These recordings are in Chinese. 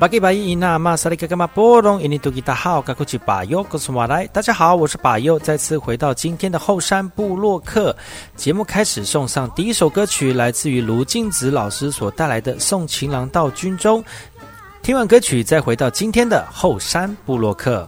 巴吉巴伊那玛萨利卡嘎玛波隆印尼多吉达好，嘎库奇巴尤格苏马来，大家好，我是巴尤，再次回到今天的后山部落客节目，开始送上第一首歌曲，来自于卢静子老师所带来的《送情郎到军中》。听完歌曲，再回到今天的后山部落客。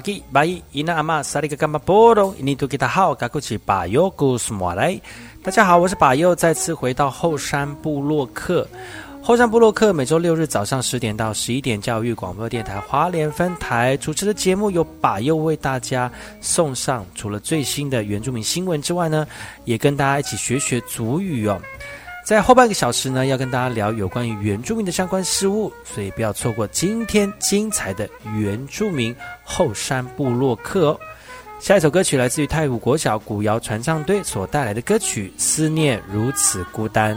巴吉巴伊伊那阿玛萨利格干巴波隆，印尼多吉他好，嘎古奇巴尤古斯莫来。大家好，我是巴尤，再次回到后山部落客。后山部落客每周六日早上十点到十一点，教育广播电台华联分台主持的节目，由巴尤为大家送上。除了最新的原住民新闻之外呢，也跟大家一起学学族语哦。在后半个小时呢，要跟大家聊有关于原住民的相关事物，所以不要错过今天精彩的原住民后山部落客哦。下一首歌曲来自于太武国小古谣传唱队所带来的歌曲《思念如此孤单》。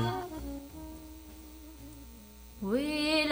印尼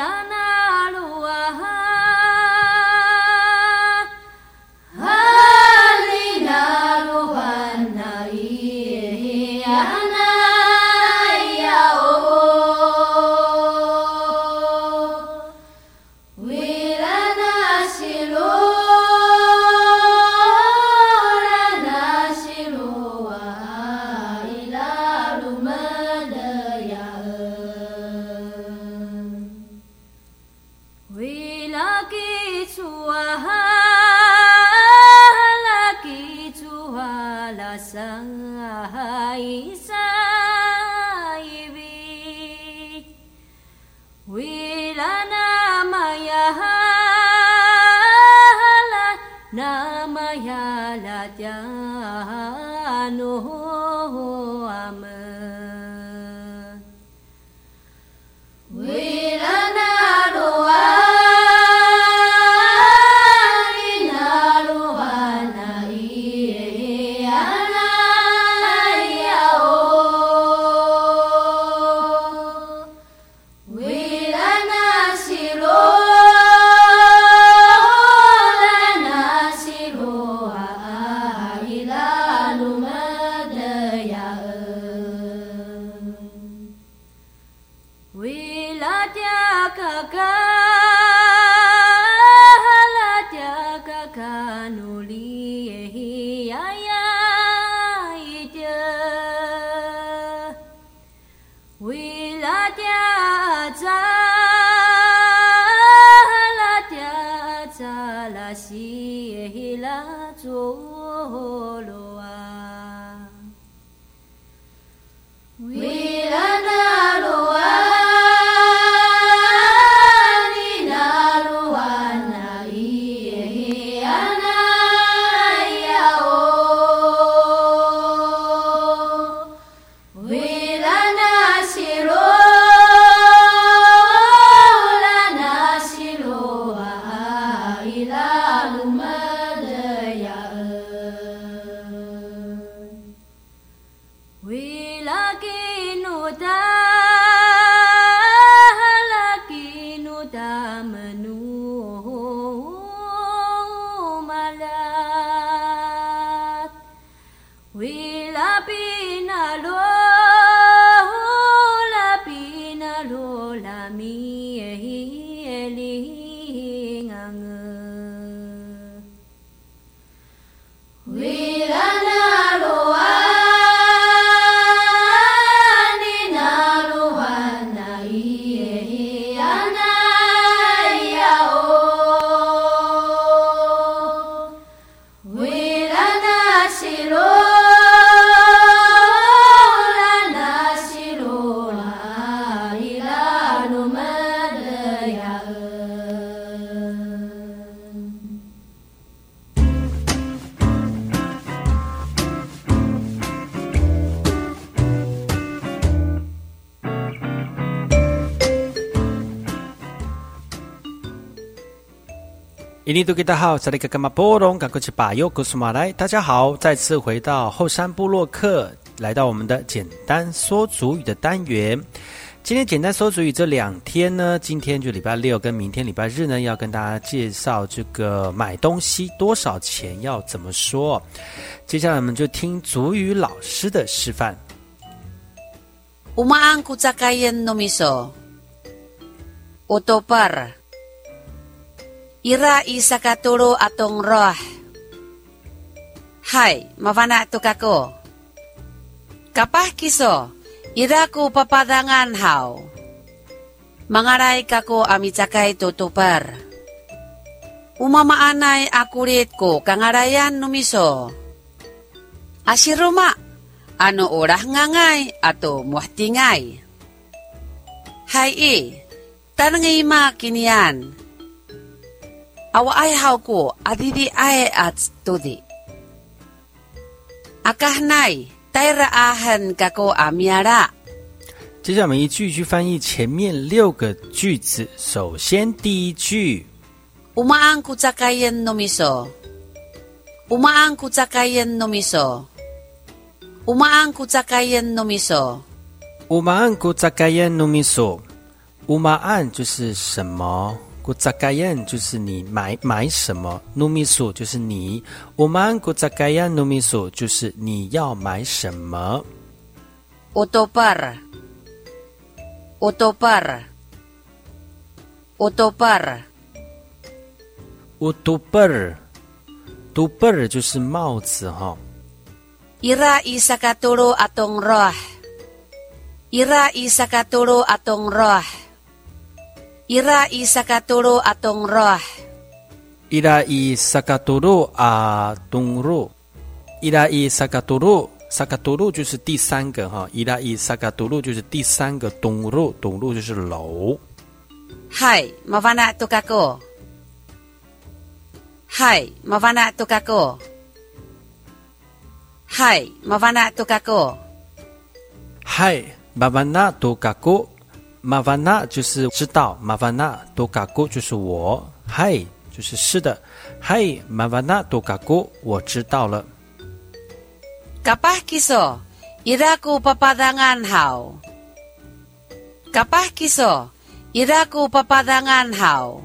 大好，这里是干嘛波隆，赶快去把右古苏马来。大家好，再次回到后山部落客，来到我们的简单说主语的单元。今天简单说主语这两天呢，今天就礼拜六跟明天礼拜日呢，要跟大家介绍这个买东西多少钱要怎么说。接下来我们就听主语老师的示范。Umaan ku sakayan nomiso. Otopar. Ira isa katuro atong roh. Hai, mavana to kako. Kapah kiso, ira ko papadangan haw. Mangaray kako amitsakay tutupar. Umamaanay akurit ko kangarayan numiso. Asiruma, ano orah ngangay ato muhtingay. Hai e, tanangay ma. 啊，我爱好过，阿弟弟爱阿子多的。阿卡奈泰了阿恒加过阿米亚啦。接下来我们一句一句翻译前面六个句子。首先第一句，乌马安库扎盖恩诺米索，乌马安库扎盖恩诺米索，乌马安库扎盖恩诺米索，乌马安库扎盖恩诺米索，乌马安就是什么？古扎盖燕就是你买买什么？努米苏就是你。乌马安古扎盖燕努米苏就是你要买什么？Otopar，Otopar，Otopar。乌杜贝尔，杜贝尔就是帽子哈。Ira isa katulo atong roh. Ira isa katulo atong roh. Ira isakatulu atong roh. Ira isakatulu atong roh. Ira isakatulu sakatulu 就是第三个哈。Ira isakatulu 就是第三个东路，东路就是楼。Hai, mavana tukako. Hai, mavana tukako. Hai, mavana tukako. Hai, mavana tukako. Mavana 就是知道，mavana tukako 就是我。Hai 就是是的。Hai, mavana tukako，我知道了。Kapah kiso, iraku papadangan hao. Kapah kiso, iraku papadangan hao.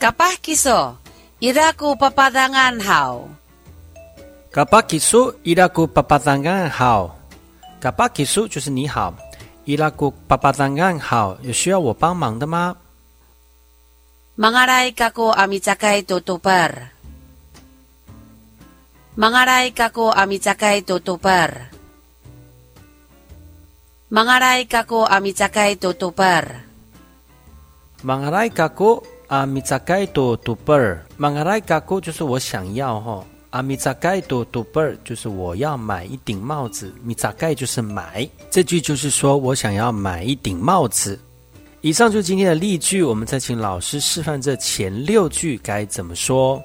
Kapah kiso, iraku papadangan hao. 嘎巴基苏伊拉古巴巴当安好，嘎巴基苏就是你好，伊拉古巴巴当安好，有需要我帮忙的吗？Mangaray kako amitsakay tutupar. Mangaray kako amitsakay tutupar. Mangaray kako amitsakay tutupar. Mangaray kako amitsakay tutupar. Mangaray kako 就是我想要哈。阿米扎盖多多贝尔就是我要买一顶帽子，米扎盖就是买。这句就是说我想要买一顶帽子。以上就是今天的例句，我们再请老师示范这前六句该怎么说。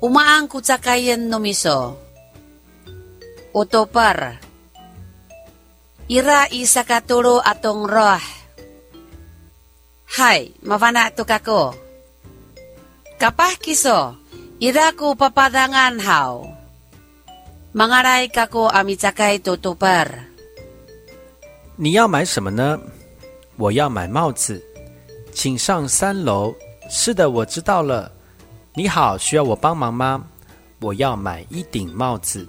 乌马安古扎盖恩诺米索，乌多贝尔，伊拉伊萨卡托罗阿东罗，嗨，麻烦阿托卡哥，卡巴基索。Iraku papadangan hao. Mangaray kako amitakay tutupar. 你要买什么呢？我要买帽子，请上三楼。是的，我知道了。你好，需要我帮忙吗？我要买一顶帽子。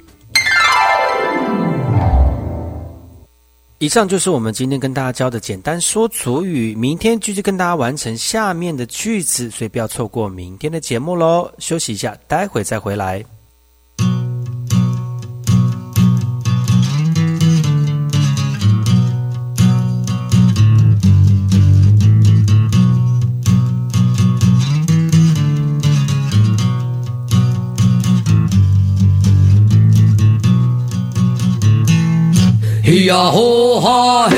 以上就是我们今天跟大家教的简单说主语。明天继续跟大家完成下面的句子，所以不要错过明天的节目喽。休息一下，待会再回来。咿呀吼哈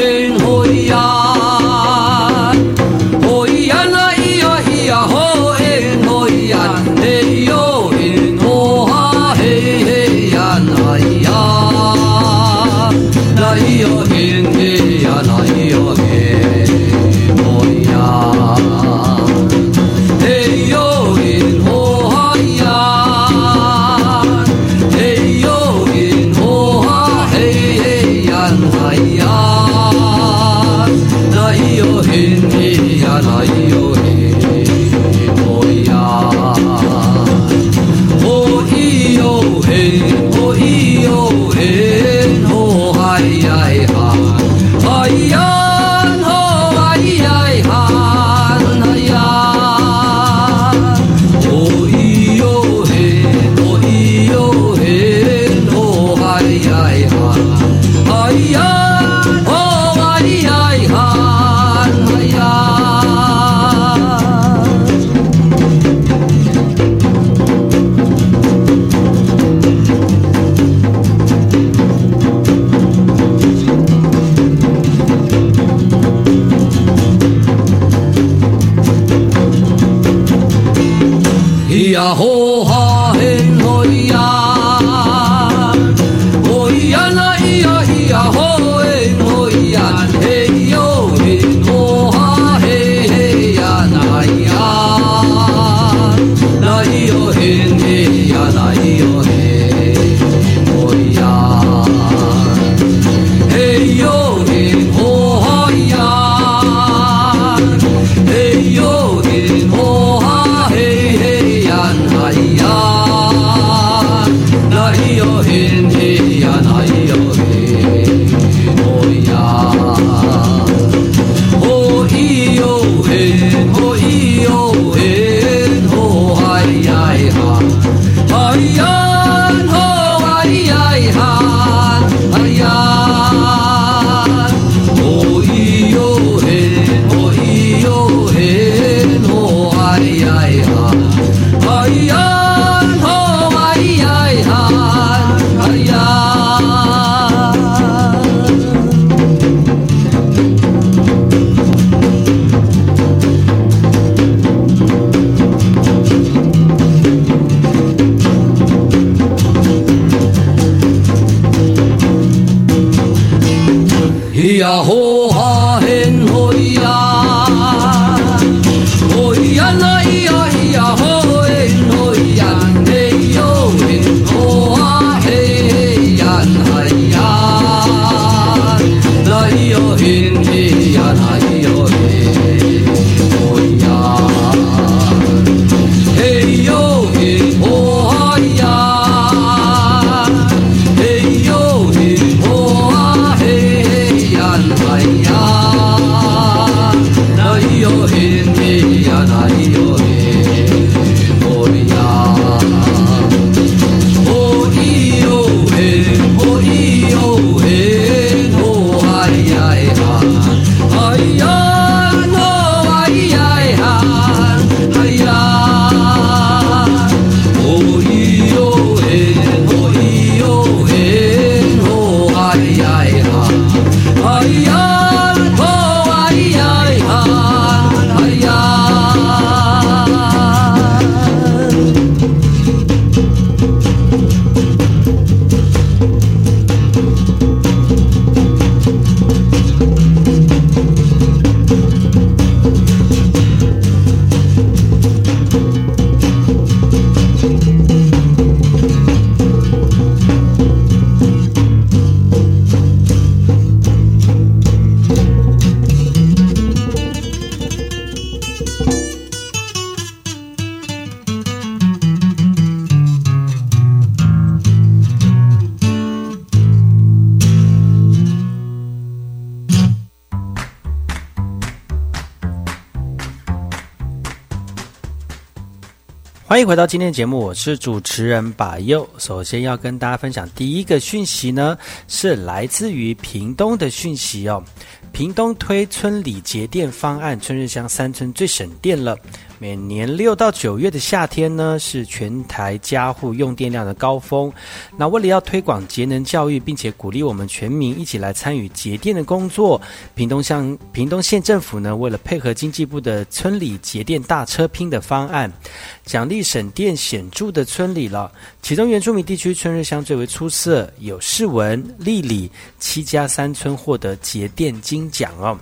欢迎回到今天的节目，我是主持人把右。首先要跟大家分享第一个讯息呢，是来自于屏东的讯息哦。屏东推村里节电方案，春日乡三村最省电了。每年六到九月的夏天呢，是全台家户用电量的高峰。那为了要推广节能教育，并且鼓励我们全民一起来参与节电的工作，屏东乡屏东县政府呢，为了配合经济部的村里节电大车拼的方案，奖励省电显著的村里了。其中原住民地区春日乡最为出色，有世文、丽里七家三村获得节电金奖哦。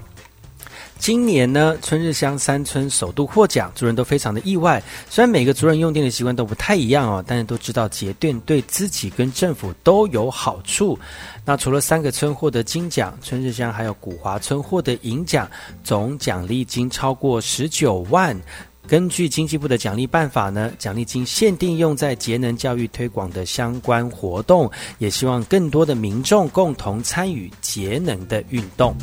今年呢，春日乡三村首度获奖，族人都非常的意外。虽然每个族人用电的习惯都不太一样哦，但是都知道节电对自己跟政府都有好处。那除了三个村获得金奖，春日乡还有古华村获得银奖，总奖励金超过十九万。根据经济部的奖励办法呢，奖励金限定用在节能教育推广的相关活动，也希望更多的民众共同参与节能的运动。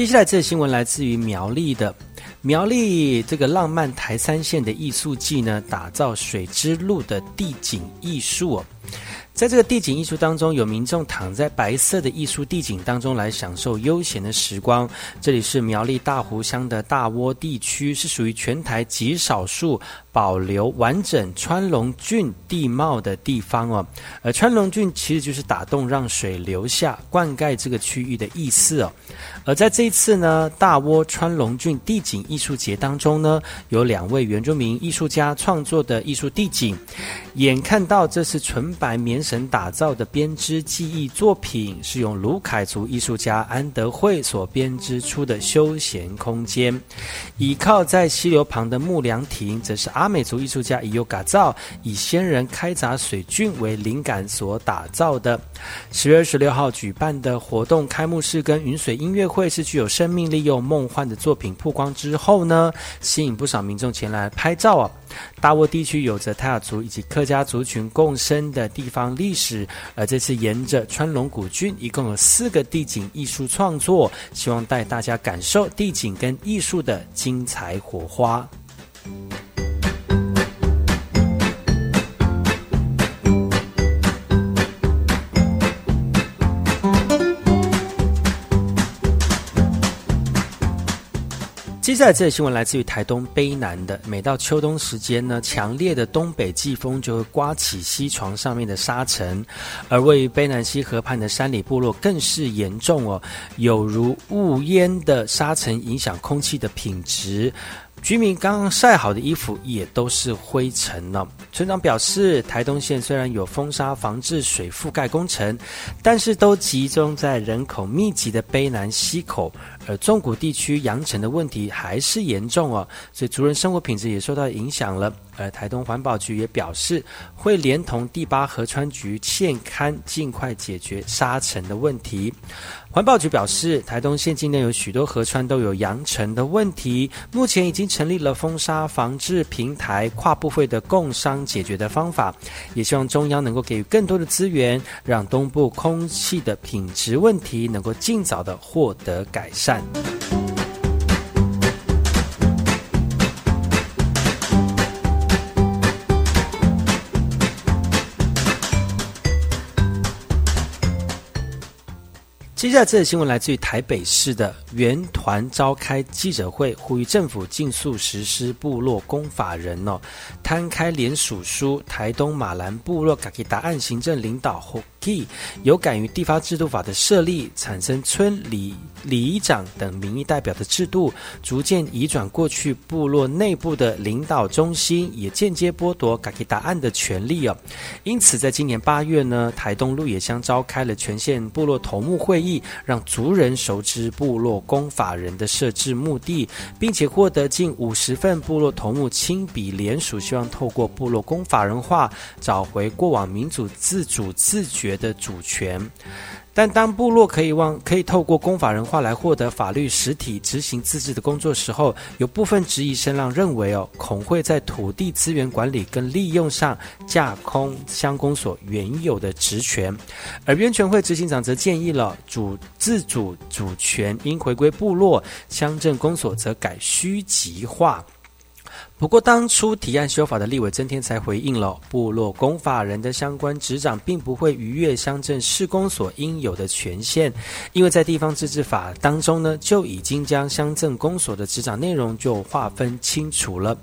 接下来这个新闻来自于苗栗的苗栗这个浪漫台三线的艺术季呢，打造水之路的地景艺术。在这个地景艺术当中，有民众躺在白色的艺术地景当中来享受悠闲的时光。这里是苗栗大湖乡的大窝地区，是属于全台极少数。保留完整川龙郡地貌的地方哦，而川龙郡其实就是打洞让水流下，灌溉这个区域的意思哦。而在这一次呢，大窝川龙郡地景艺术节当中呢，有两位原住民艺术家创作的艺术地景，眼看到这是纯白棉绳打造的编织技艺作品，是用卢凯族艺术家安德惠所编织出的休闲空间。倚靠在溪流旁的木凉亭，则是阿。美族艺术家已有改造以仙人开闸水郡为灵感所打造的。十月二十六号举办的活动开幕式跟云水音乐会是具有生命力又梦幻的作品曝光之后呢，吸引不少民众前来拍照啊。大窝地区有着泰雅族以及客家族群共生的地方历史，而这次沿着川龙古郡，一共有四个地景艺术创作，希望带大家感受地景跟艺术的精彩火花。接下来这则新闻来自于台东卑南的。每到秋冬时间呢，强烈的东北季风就会刮起西床上面的沙尘，而位于卑南溪河畔的山里部落更是严重哦，有如雾烟的沙尘影响空气的品质。居民刚刚晒好的衣服也都是灰尘了。村长表示，台东县虽然有风沙防治水覆盖工程，但是都集中在人口密集的卑南溪口，而纵谷地区扬尘的问题还是严重哦，所以族人生活品质也受到影响了。而台东环保局也表示，会连同第八河川局现勘，尽快解决沙尘的问题。环保局表示，台东县境内有许多河川都有扬尘的问题，目前已经成立了风沙防治平台，跨部会的共商解决的方法，也希望中央能够给予更多的资源，让东部空气的品质问题能够尽早的获得改善。接下来这则新闻来自于台北市的原团召开记者会，呼吁政府尽速实施部落公法人哦，摊开联署书，台东马兰部落给答案行政领导后。Key 有感于地方制度法的设立，产生村里里长等民意代表的制度，逐渐移转过去部落内部的领导中心，也间接剥夺改给答案的权利哦。因此，在今年八月呢，台东鹿野乡召开了全县部落头目会议，让族人熟知部落公法人的设置目的，并且获得近五十份部落头目亲笔联署，希望透过部落公法人化，找回过往民主自主自觉。的主权，但当部落可以望可以透过公法人化来获得法律实体执行自治的工作时候，有部分质疑声浪认为哦，恐会在土地资源管理跟利用上架空乡公所原有的职权，而渊权会执行长则建议了主自主主权应回归部落，乡镇公所则改虚级化。不过，当初提案修法的立委曾天才回应了部落公法人的相关执掌，并不会逾越乡镇市公所应有的权限，因为在地方自治法当中呢，就已经将乡镇公所的执掌内容就划分清楚了。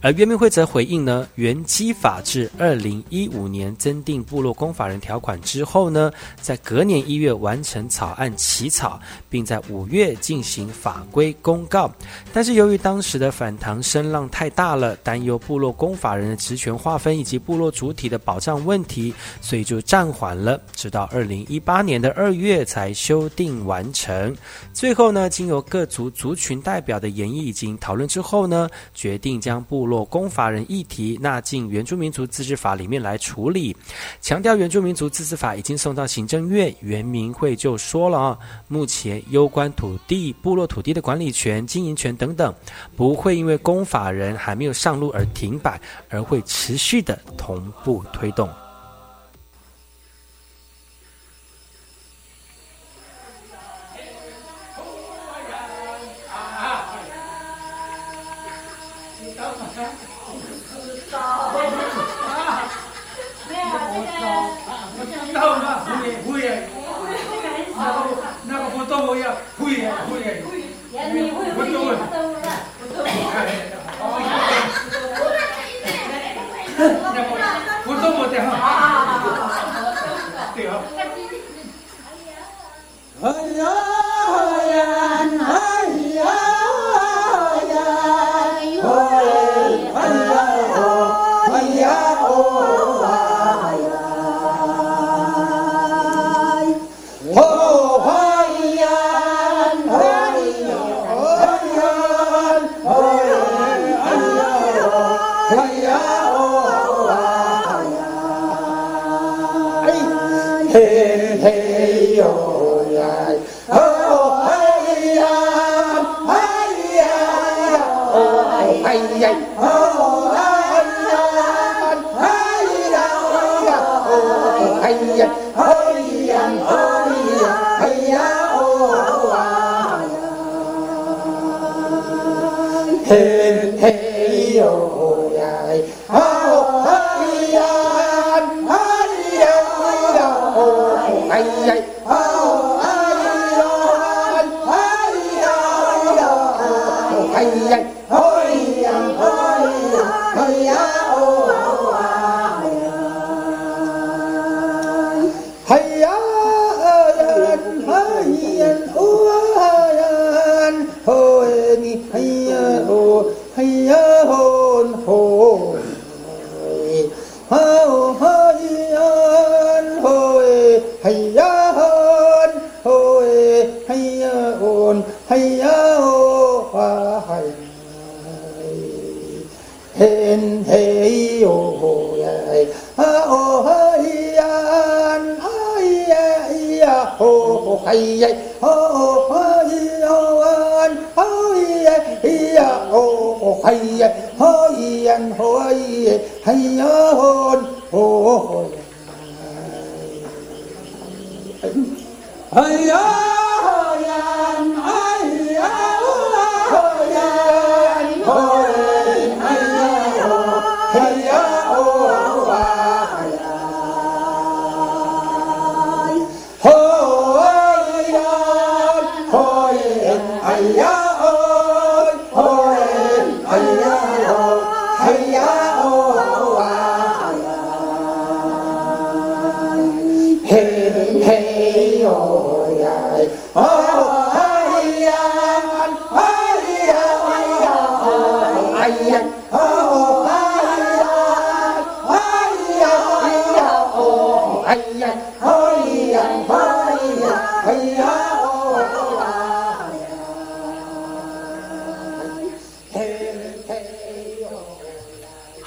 而原民会则回应呢，原基法至二零一五年增订部落公法人条款之后呢，在隔年一月完成草案起草，并在五月进行法规公告。但是由于当时的反弹声浪太大。大了，担忧部落公法人的职权划分以及部落主体的保障问题，所以就暂缓了，直到二零一八年的二月才修订完成。最后呢，经由各族族群代表的研议以及讨论之后呢，决定将部落公法人议题纳进原住民族自治法里面来处理。强调原住民族自治法已经送到行政院，原民会就说了啊，目前攸关土地、部落土地的管理权、经营权等等，不会因为公法人还还没有上路而停摆，而会持续的同步推动。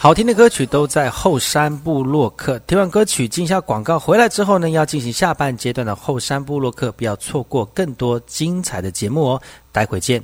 好听的歌曲都在后山部落客。听完歌曲，进下广告，回来之后呢，要进行下半阶段的后山部落客，不要错过更多精彩的节目哦。待会见。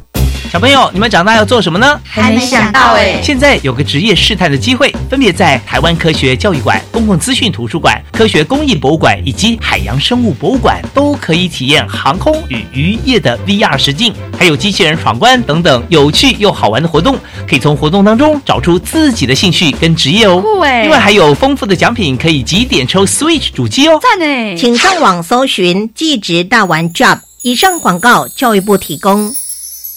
小朋友，你们长大要做什么呢？还没想到哎。现在有个职业试探的机会，分别在台湾科学教育馆、公共资讯图书馆、科学工艺博物馆以及海洋生物博物馆，都可以体验航空与渔业的 VR 实境，还有机器人闯关等等有趣又好玩的活动。可以从活动当中找出自己的兴趣跟职业哦。酷哎！另外还有丰富的奖品，可以集点抽 Switch 主机哦。赞哎！请上网搜寻“技职大玩 Job”。以上广告，教育部提供。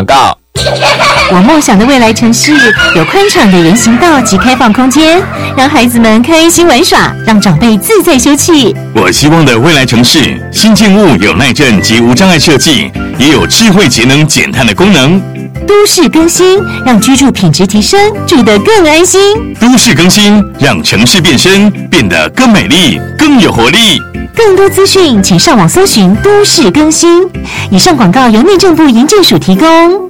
广告。我梦想的未来城市有宽敞的人行道及开放空间，让孩子们开心玩耍，让长辈自在休憩。我希望的未来城市，新建物有耐震及无障碍设计，也有智慧节能减碳的功能。都市更新，让居住品质提升，住得更安心。都市更新，让城市变身，变得更美丽、更有活力。更多资讯，请上网搜寻“都市更新”。以上广告由内政部营建署提供。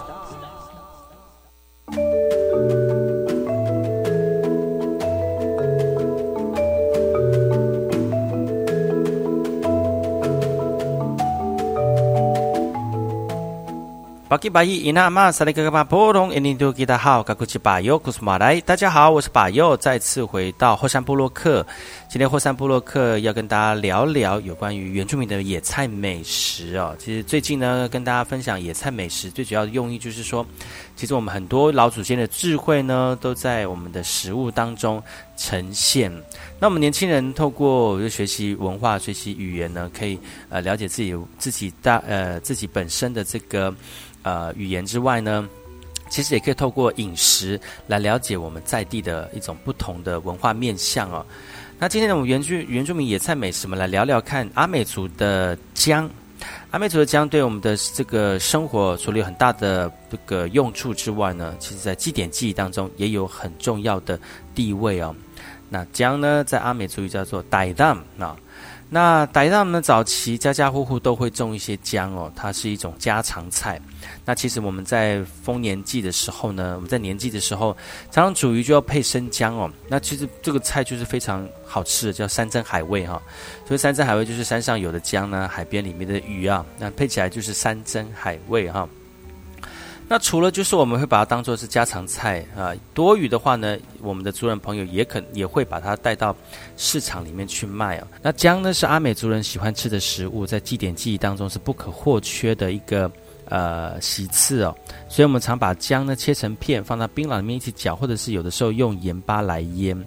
巴基巴伊伊纳玛萨利格格巴波隆印尼多吉达好，嘎古奇巴尤古斯马来，大家好，我是巴尤，再次回到后山部落克。今天霍山布洛克要跟大家聊聊有关于原住民的野菜美食哦。其实最近呢，跟大家分享野菜美食，最主要的用意就是说，其实我们很多老祖先的智慧呢，都在我们的食物当中呈现。那我们年轻人透过学习文化、学习语言呢，可以呃了解自己自己大呃自己本身的这个。呃，语言之外呢，其实也可以透过饮食来了解我们在地的一种不同的文化面相哦。那今天呢，我们原住原住民野菜美食，我们来聊聊看阿美族的姜。阿美族的姜对我们的这个生活除了有很大的这个用处之外呢，其实在祭典记忆当中也有很重要的地位哦。那姜呢，在阿美族语叫做傣当啊。那傣当呢，早期家家户户都会种一些姜哦，它是一种家常菜。那其实我们在丰年祭的时候呢，我们在年祭的时候，常常煮鱼就要配生姜哦。那其实这个菜就是非常好吃的，叫山珍海味哈。所以山珍海味就是山上有的姜呢，海边里面的鱼啊，那配起来就是山珍海味哈。那除了就是我们会把它当做是家常菜啊，多余的话呢，我们的族人朋友也可也会把它带到市场里面去卖哦。那姜呢是阿美族人喜欢吃的食物，在祭典记忆当中是不可或缺的一个呃席次哦。所以我们常把姜呢切成片，放到槟榔里面一起搅，或者是有的时候用盐巴来腌。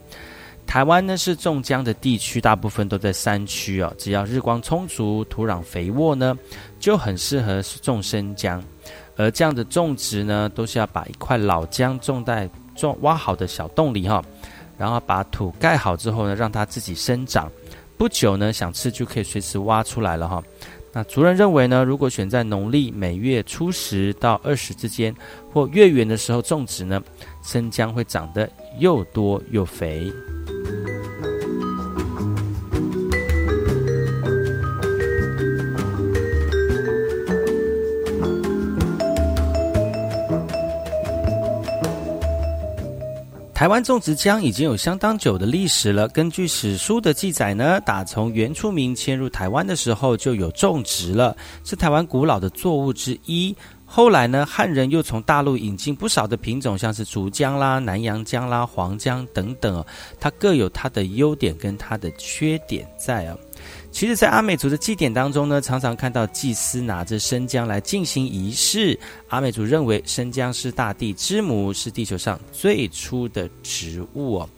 台湾呢是种姜的地区，大部分都在山区哦。只要日光充足、土壤肥沃呢，就很适合种生姜。而这样的种植呢，都是要把一块老姜种在种挖好的小洞里哈，然后把土盖好之后呢，让它自己生长。不久呢，想吃就可以随时挖出来了哈。那族人认为呢，如果选在农历每月初十到二十之间或月圆的时候种植呢，生姜会长得又多又肥。台湾种植姜已经有相当久的历史了。根据史书的记载呢，打从原住民迁入台湾的时候就有种植了，是台湾古老的作物之一。后来呢，汉人又从大陆引进不少的品种，像是竹姜啦、南洋姜啦、黄姜等等，它各有它的优点跟它的缺点在啊。其实，在阿美族的祭典当中呢，常常看到祭司拿着生姜来进行仪式。阿美族认为生姜是大地之母，是地球上最初的植物哦。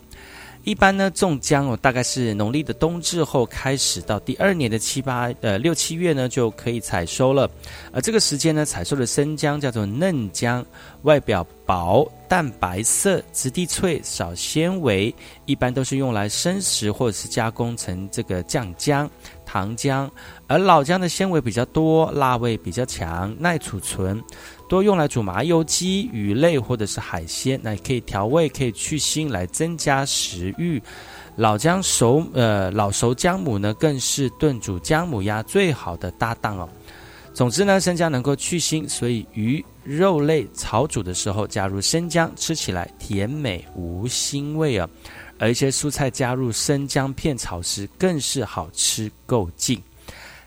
一般呢，种姜哦，大概是农历的冬至后开始，到第二年的七八呃六七月呢，就可以采收了。而这个时间呢，采收的生姜叫做嫩姜，外表薄、淡白色、质地脆、少纤维，一般都是用来生食或者是加工成这个酱姜、糖浆。而老姜的纤维比较多，辣味比较强，耐储存。多用来煮麻油鸡、鱼类或者是海鲜，那也可以调味，可以去腥，来增加食欲。老姜熟，呃，老熟姜母呢，更是炖煮姜母鸭最好的搭档哦。总之呢，生姜能够去腥，所以鱼肉类炒煮的时候加入生姜，吃起来甜美无腥味啊。而一些蔬菜加入生姜片炒时，更是好吃够劲。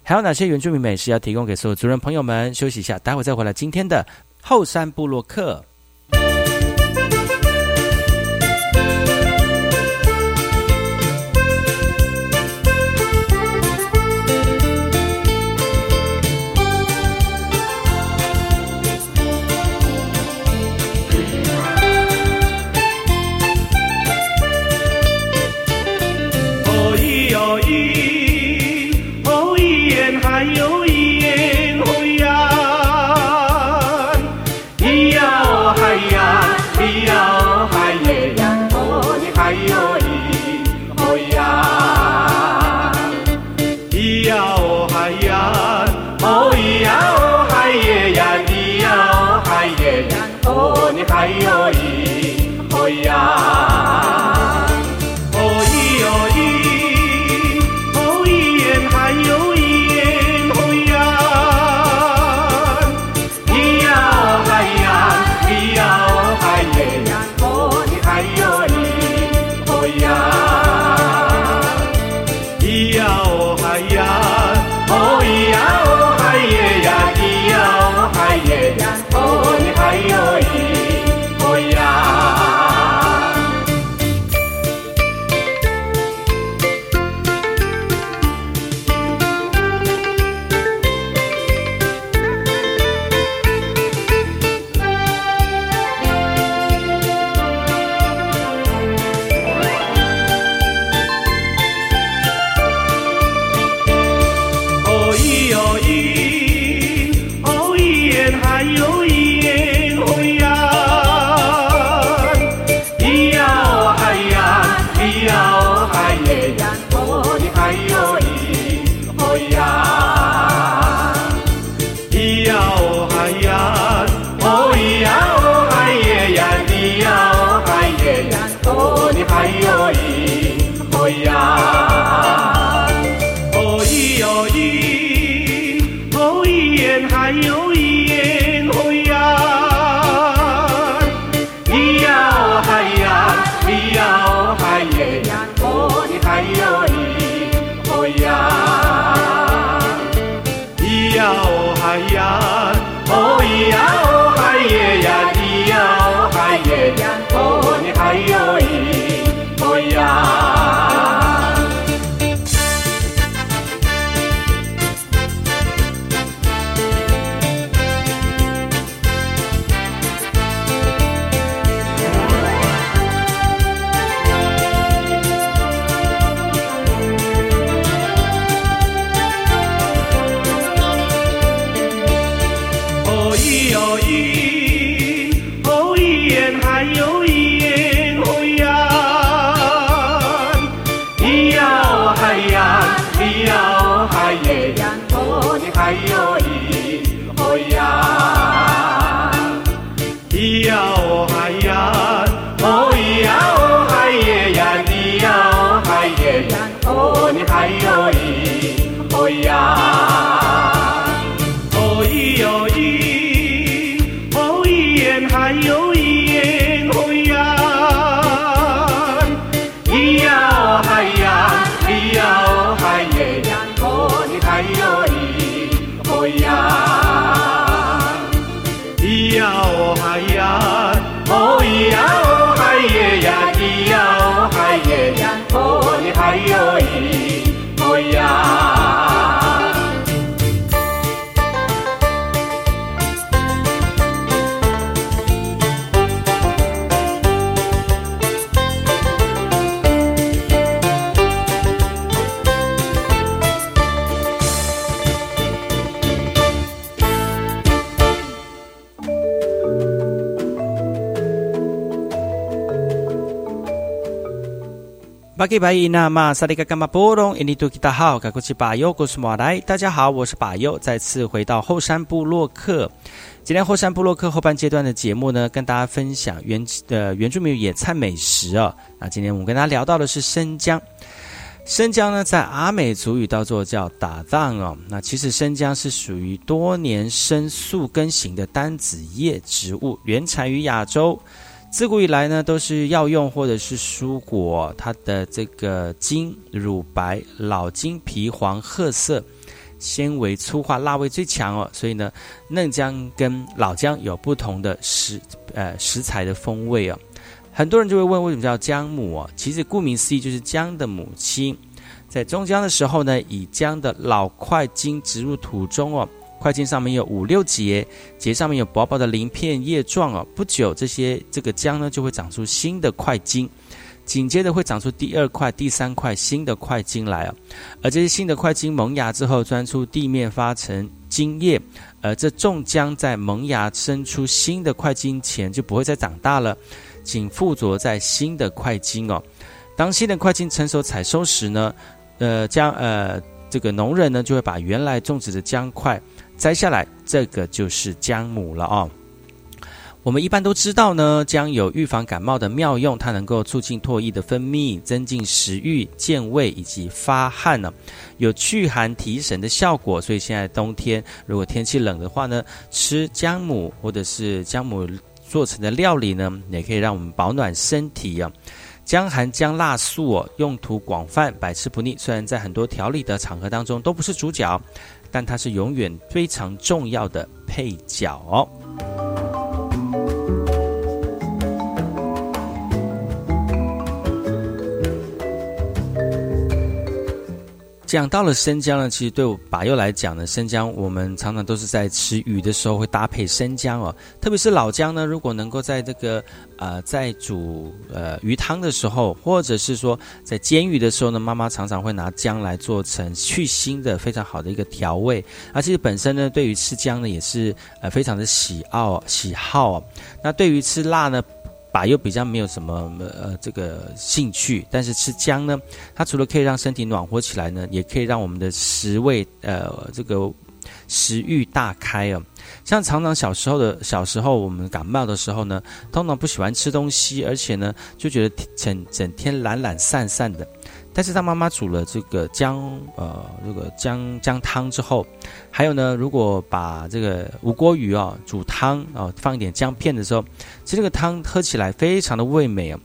还有哪些原住民美食要提供给所有族人朋友们？休息一下，待会再回来。今天的后山部落客。巴吉巴伊那玛萨利嘎嘎玛波隆印尼多吉达好，嘎古奇巴尤古斯马来，大家好，我是巴尤，再次回到后山部落客。今天后山部落客后半阶段的节目呢，跟大家分享原呃原住民野菜美食哦。那今天我们跟大家聊到的是生姜。生姜呢，在阿美族语叫做叫打藏哦。那其实生姜是属于多年生宿根型的单子叶植物，原产于亚洲。自古以来呢，都是药用或者是蔬果。它的这个茎乳白，老茎皮黄褐色，纤维粗化，辣味最强哦。所以呢，嫩姜跟老姜有不同的食呃食材的风味哦。很多人就会问，为什么叫姜母哦？其实顾名思义，就是姜的母亲。在种姜的时候呢，以姜的老块茎植入土中哦。块茎上面有五六节，节上面有薄薄的鳞片叶状哦。不久，这些这个姜呢就会长出新的块茎，紧接着会长出第二块、第三块新的块茎来哦。而这些新的块茎萌芽之后，钻出地面发成茎叶。而这种姜在萌芽生出新的块茎前，就不会再长大了，仅附着在新的块茎哦。当新的块茎成熟采收时呢，呃，将呃这个农人呢就会把原来种植的姜块。摘下来，这个就是姜母了哦。我们一般都知道呢，姜有预防感冒的妙用，它能够促进唾液的分泌，增进食欲、健胃以及发汗呢，有祛寒提神的效果。所以现在冬天如果天气冷的话呢，吃姜母或者是姜母做成的料理呢，也可以让我们保暖身体啊。姜含姜辣素哦，用途广泛，百吃不腻。虽然在很多调理的场合当中都不是主角。但它是永远非常重要的配角哦。讲到了生姜呢，其实对我把又来讲呢，生姜我们常常都是在吃鱼的时候会搭配生姜哦，特别是老姜呢，如果能够在这个呃在煮呃鱼汤的时候，或者是说在煎鱼的时候呢，妈妈常常会拿姜来做成去腥的非常好的一个调味，而且本身呢，对于吃姜呢也是呃非常的喜好喜好，那对于吃辣呢。把又比较没有什么呃这个兴趣，但是吃姜呢，它除了可以让身体暖和起来呢，也可以让我们的食味呃这个食欲大开啊。像常常小时候的小时候，我们感冒的时候呢，通常不喜欢吃东西，而且呢就觉得整整天懒懒散散的。但是他妈妈煮了这个姜，呃，这个姜姜汤之后，还有呢，如果把这个无锅鱼啊煮汤啊，放一点姜片的时候，其实这个汤喝起来非常的味美啊。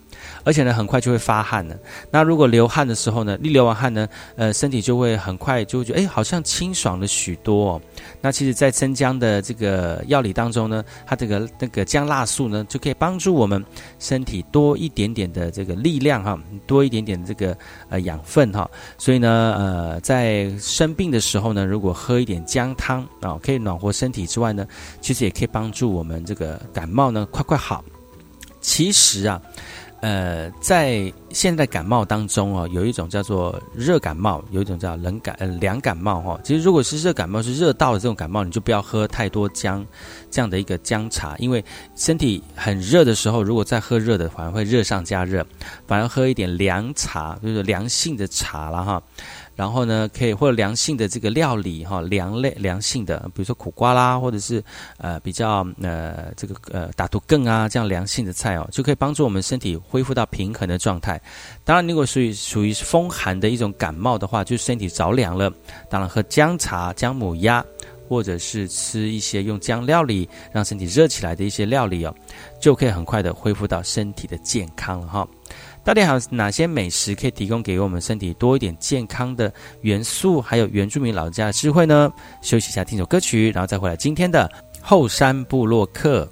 而且呢，很快就会发汗了。那如果流汗的时候呢，一流完汗呢，呃，身体就会很快就会觉得，哎，好像清爽了许多。哦。那其实，在生姜的这个药理当中呢，它这个那个姜辣素呢，就可以帮助我们身体多一点点的这个力量哈，多一点点这个呃养分哈。所以呢，呃，在生病的时候呢，如果喝一点姜汤啊，可以暖和身体之外呢，其实也可以帮助我们这个感冒呢快快好。其实啊。呃，在现在感冒当中哦，有一种叫做热感冒，有一种叫冷感呃凉感冒哈。其实如果是热感冒，是热到的这种感冒，你就不要喝太多姜这样的一个姜茶，因为身体很热的时候，如果再喝热的，反而会热上加热，反而喝一点凉茶，就是凉性的茶了哈。然后呢，可以或者凉性的这个料理哈，凉类凉性的，比如说苦瓜啦，或者是呃比较呃这个呃打毒更啊这样凉性的菜哦，就可以帮助我们身体恢复到平衡的状态。当然，如果属于属于风寒的一种感冒的话，就身体着凉了，当然喝姜茶、姜母鸭，或者是吃一些用姜料理让身体热起来的一些料理哦，就可以很快的恢复到身体的健康了哈。到底还有哪些美食可以提供给我们身体多一点健康的元素？还有原住民老家的智慧呢？休息一下，听首歌曲，然后再回来今天的后山部落客。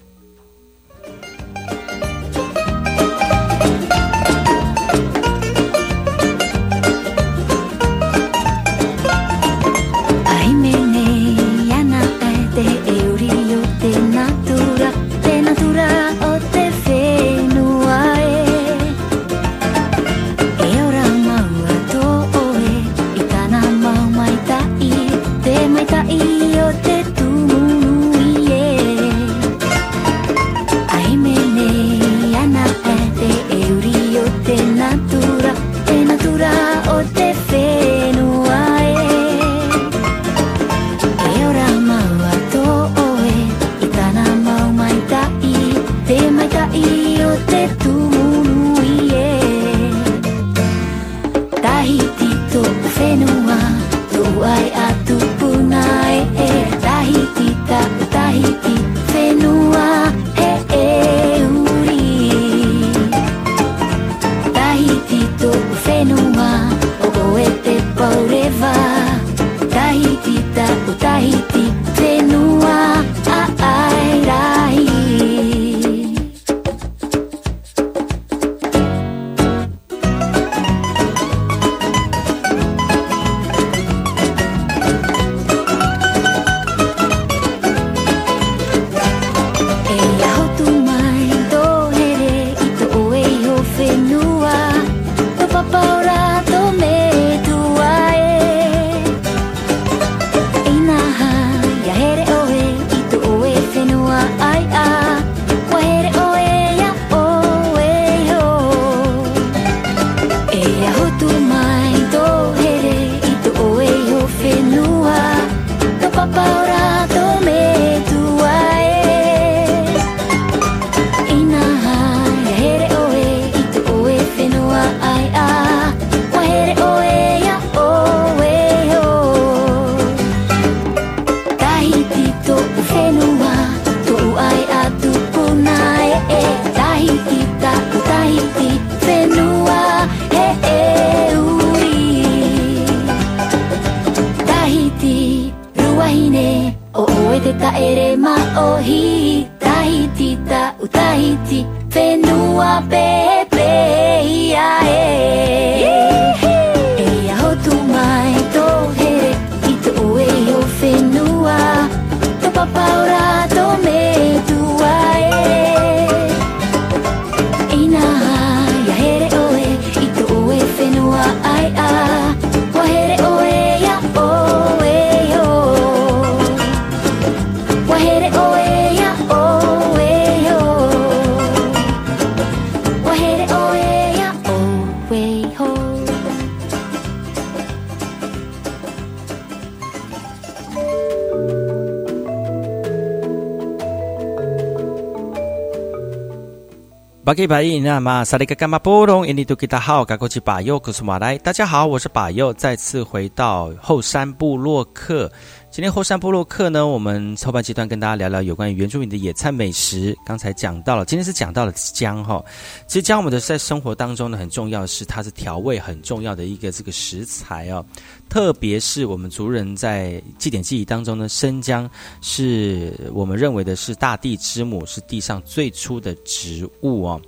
大好，赶过去把右古苏马来。大家好，我是把右，再次回到后山部落客。今天后山部落客呢，我们后半阶段跟大家聊聊有关于原住民的野菜美食。刚才讲到了，今天是讲到了姜哈。其实姜我们的在生活当中呢，很重要的是它是调味很重要的一个这个食材哦。特别是我们族人在祭典记忆当中呢，生姜是我们认为的是大地之母，是地上最初的植物哦。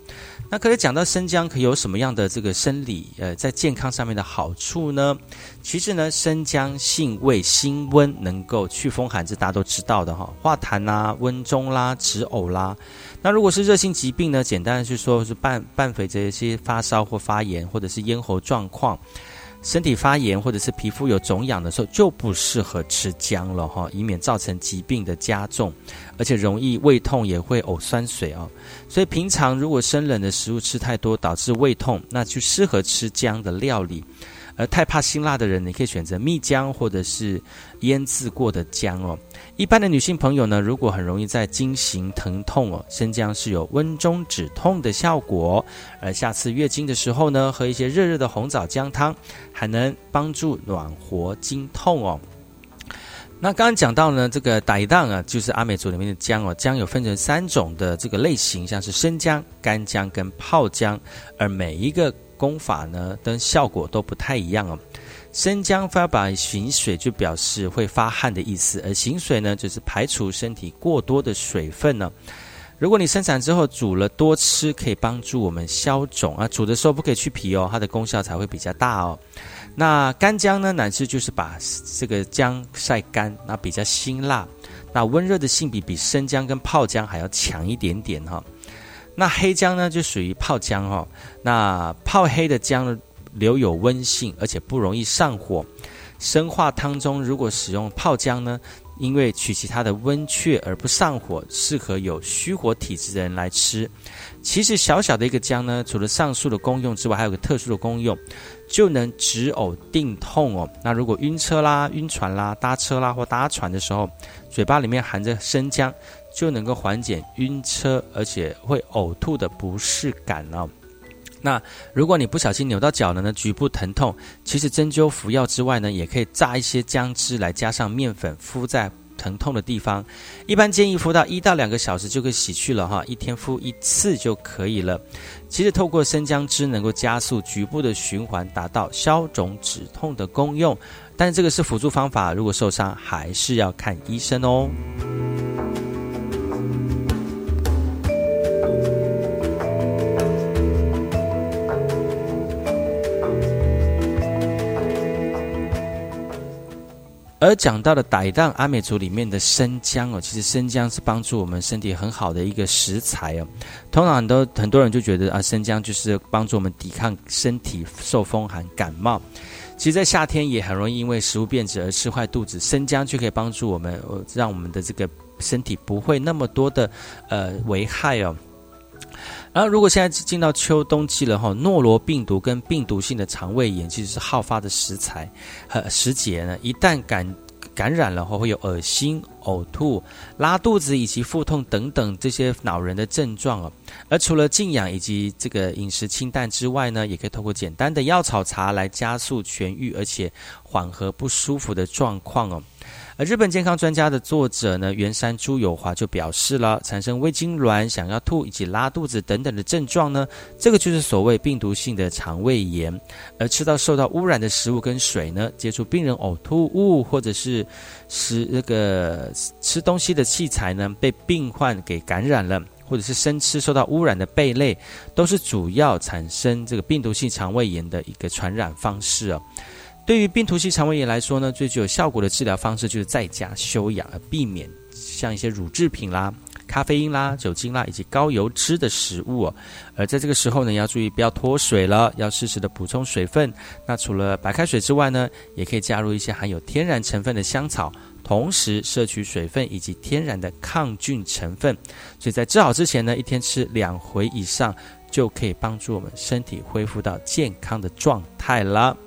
那可以讲到生姜可以有什么样的这个生理呃在健康上面的好处呢？其实呢，生姜性味辛温，能够祛风寒，这大家都知道的哈，化痰啦、温中啦、止呕啦。那如果是热性疾病呢，简单的去说是伴伴随着一些发烧或发炎，或者是咽喉状况。身体发炎或者是皮肤有肿痒的时候，就不适合吃姜了哈，以免造成疾病的加重，而且容易胃痛，也会呕酸水哦。所以平常如果生冷的食物吃太多，导致胃痛，那就适合吃姜的料理。而太怕辛辣的人，你可以选择蜜姜或者是腌制过的姜哦。一般的女性朋友呢，如果很容易在经行疼痛哦，生姜是有温中止痛的效果。而下次月经的时候呢，喝一些热热的红枣姜汤，还能帮助暖和经痛哦。那刚刚讲到呢，这个傣当啊，就是阿美族里面的姜哦，姜有分成三种的这个类型，像是生姜、干姜跟泡姜，而每一个功法呢，跟效果都不太一样哦。生姜发把行水就表示会发汗的意思，而行水呢，就是排除身体过多的水分呢。如果你生产之后煮了多吃，可以帮助我们消肿啊。煮的时候不可以去皮哦，它的功效才会比较大哦。那干姜呢，乃至就是把这个姜晒干，那比较辛辣，那温热的性比比生姜跟泡姜还要强一点点哈。那黑姜呢，就属于泡姜哈。那泡黑的姜留有温性，而且不容易上火。生化汤中如果使用泡姜呢，因为取其它的温却而不上火，适合有虚火体质的人来吃。其实小小的一个姜呢，除了上述的功用之外，还有个特殊的功用，就能止呕定痛哦。那如果晕车啦、晕船啦、搭车啦或搭船的时候，嘴巴里面含着生姜，就能够缓解晕车而且会呕吐的不适感哦。那如果你不小心扭到脚了呢，局部疼痛，其实针灸服药之外呢，也可以榨一些姜汁来加上面粉敷在疼痛的地方。一般建议敷到一到两个小时就可以洗去了哈，一天敷一次就可以了。其实透过生姜汁能够加速局部的循环，达到消肿止痛的功用。但是这个是辅助方法，如果受伤还是要看医生哦。而讲到的傣当阿美族里面的生姜哦，其实生姜是帮助我们身体很好的一个食材哦。通常很多很多人就觉得啊，生姜就是帮助我们抵抗身体受风寒感冒。其实，在夏天也很容易因为食物变质而吃坏肚子，生姜就可以帮助我们，让我们的这个身体不会那么多的呃危害哦。然后，如果现在进到秋冬季了哈，诺罗病毒跟病毒性的肠胃炎其实是好发的食材和时节呢。一旦感感染了后，会有恶心、呕吐、拉肚子以及腹痛等等这些恼人的症状哦。而除了静养以及这个饮食清淡之外呢，也可以通过简单的药草茶来加速痊愈，而且缓和不舒服的状况哦。而日本健康专家的作者呢，原山朱友华就表示了，产生胃痉挛、想要吐以及拉肚子等等的症状呢，这个就是所谓病毒性的肠胃炎。而吃到受到污染的食物跟水呢，接触病人呕吐物或者是食那个吃东西的器材呢，被病患给感染了，或者是生吃受到污染的贝类，都是主要产生这个病毒性肠胃炎的一个传染方式哦。对于病毒性肠胃炎来说呢，最具有效果的治疗方式就是在家休养，而避免像一些乳制品啦。咖啡因啦、酒精啦，以及高油脂的食物。而在这个时候呢，要注意不要脱水了，要适时的补充水分。那除了白开水之外呢，也可以加入一些含有天然成分的香草，同时摄取水分以及天然的抗菌成分。所以在治好之前呢，一天吃两回以上，就可以帮助我们身体恢复到健康的状态了。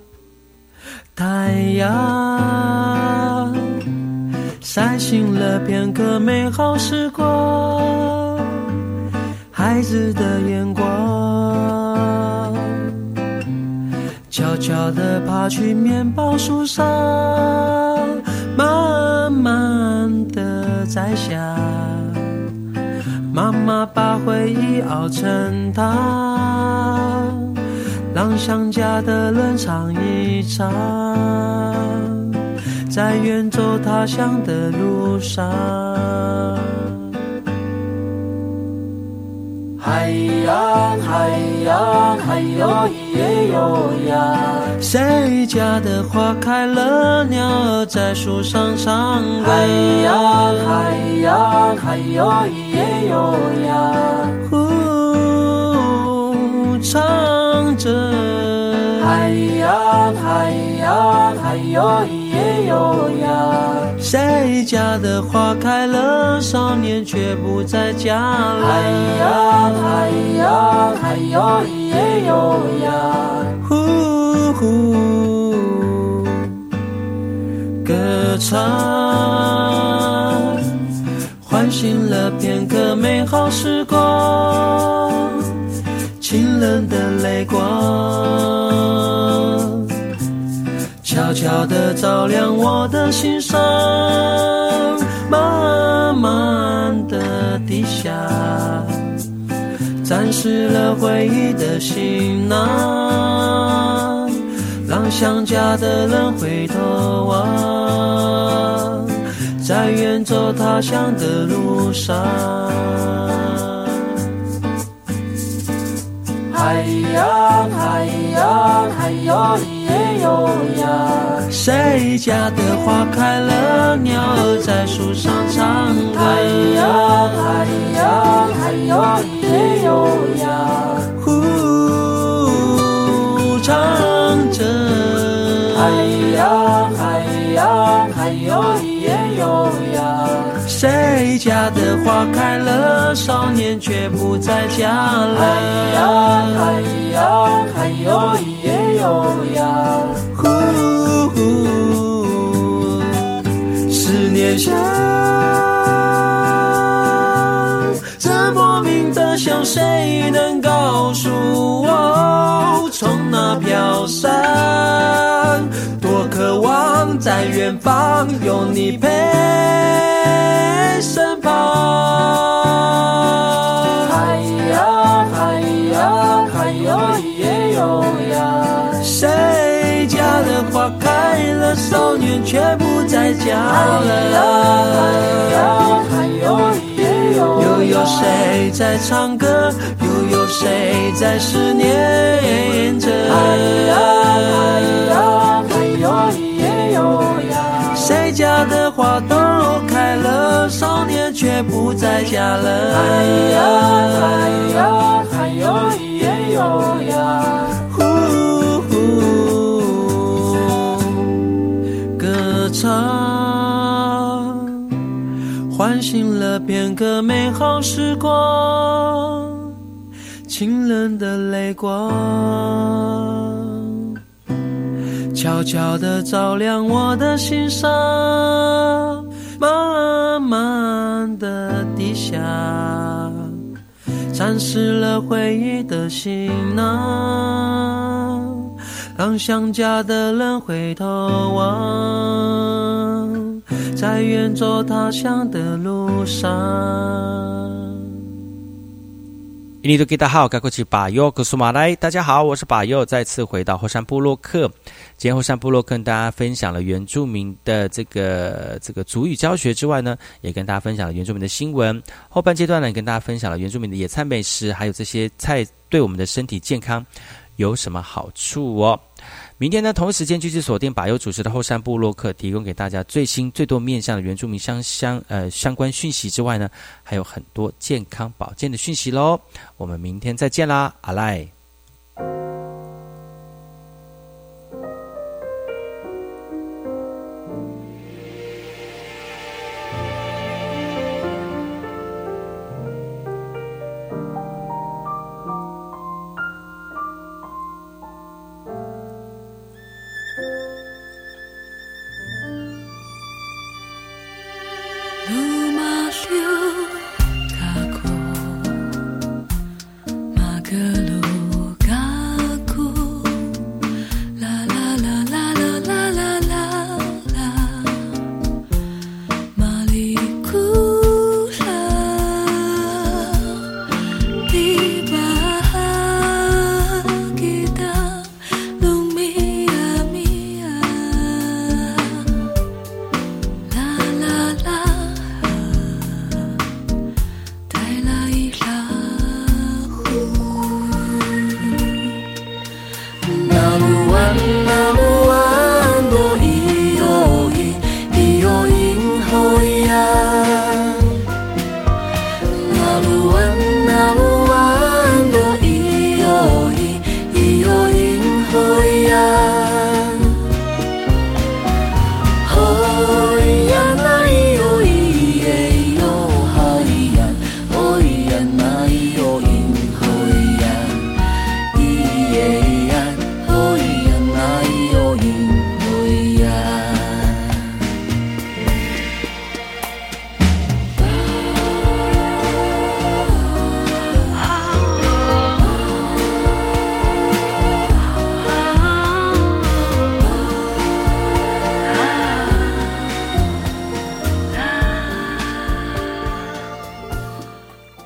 太阳晒醒了片刻美好时光，孩子的眼光，悄悄地爬去面包树上，慢慢地摘下。妈妈把回忆熬成汤，让想家的人尝一尝。在远走他乡的路上，海洋海洋海哟咿耶哟呀，谁家的花开了，鸟儿在树上唱歌。海洋海洋海哟咿耶哟呀，呼唱着。嗨呀嗨呀嗨哟耶。哟呀，谁家的花开了，少年却不在家了。嗨呀嗨呀嗨哟咿耶哟呀，呼呼，歌唱，唤醒了片刻美好时光，清冷的泪光。悄悄地照亮我的心上，慢慢地低下，沾湿了回忆的行囊，让想家的人回头望，在远走他乡的路上。哎呀，哎呀，哎呀，耶哟呀！谁家的花开了，鸟儿在树上唱歌。哎呀，哎呀，哎呀，耶哟呀！呼，唱着。哎呀，哎呀，哎呀，耶哟呀！谁家的花开了，少年却不在家了。嗨呀嗨呀嗨哟咿耶哟呀，呼呼，思念像这莫名的想，谁能告诉我，从哪飘散？多渴望在远方有你陪。身旁，嗨呀嗨呀嗨哟咿耶哟呀，谁家的花开了，少年却不在家了。嗨呀嗨哟咿耶哟，又有谁在唱歌？又有谁在思念着？嗨呀嗨呀嗨哟咿耶哟呀，谁家的花都开了，少年却不在家了。哎呀哎呀嗨哟咿耶哟呀，呼呼，歌唱，唤醒了片刻美好时光，清冷的泪光。悄悄地照亮我的心上，慢慢地低下，沾湿了回忆的行囊，当想家的人回头望，在远走他乡的路上。印尼多吉达好，该过去巴佑格苏马来。大家好，我是巴佑，再次回到后山部落克。今天后山部落跟大家分享了原住民的这个这个族语教学之外呢，也跟大家分享了原住民的新闻。后半阶段呢，跟大家分享了原住民的野菜美食，还有这些菜对我们的身体健康有什么好处哦。明天呢，同一时间继续锁定把优主持的后山部落客，提供给大家最新最多面向的原住民相相呃相关讯息之外呢，还有很多健康保健的讯息喽。我们明天再见啦，阿赖。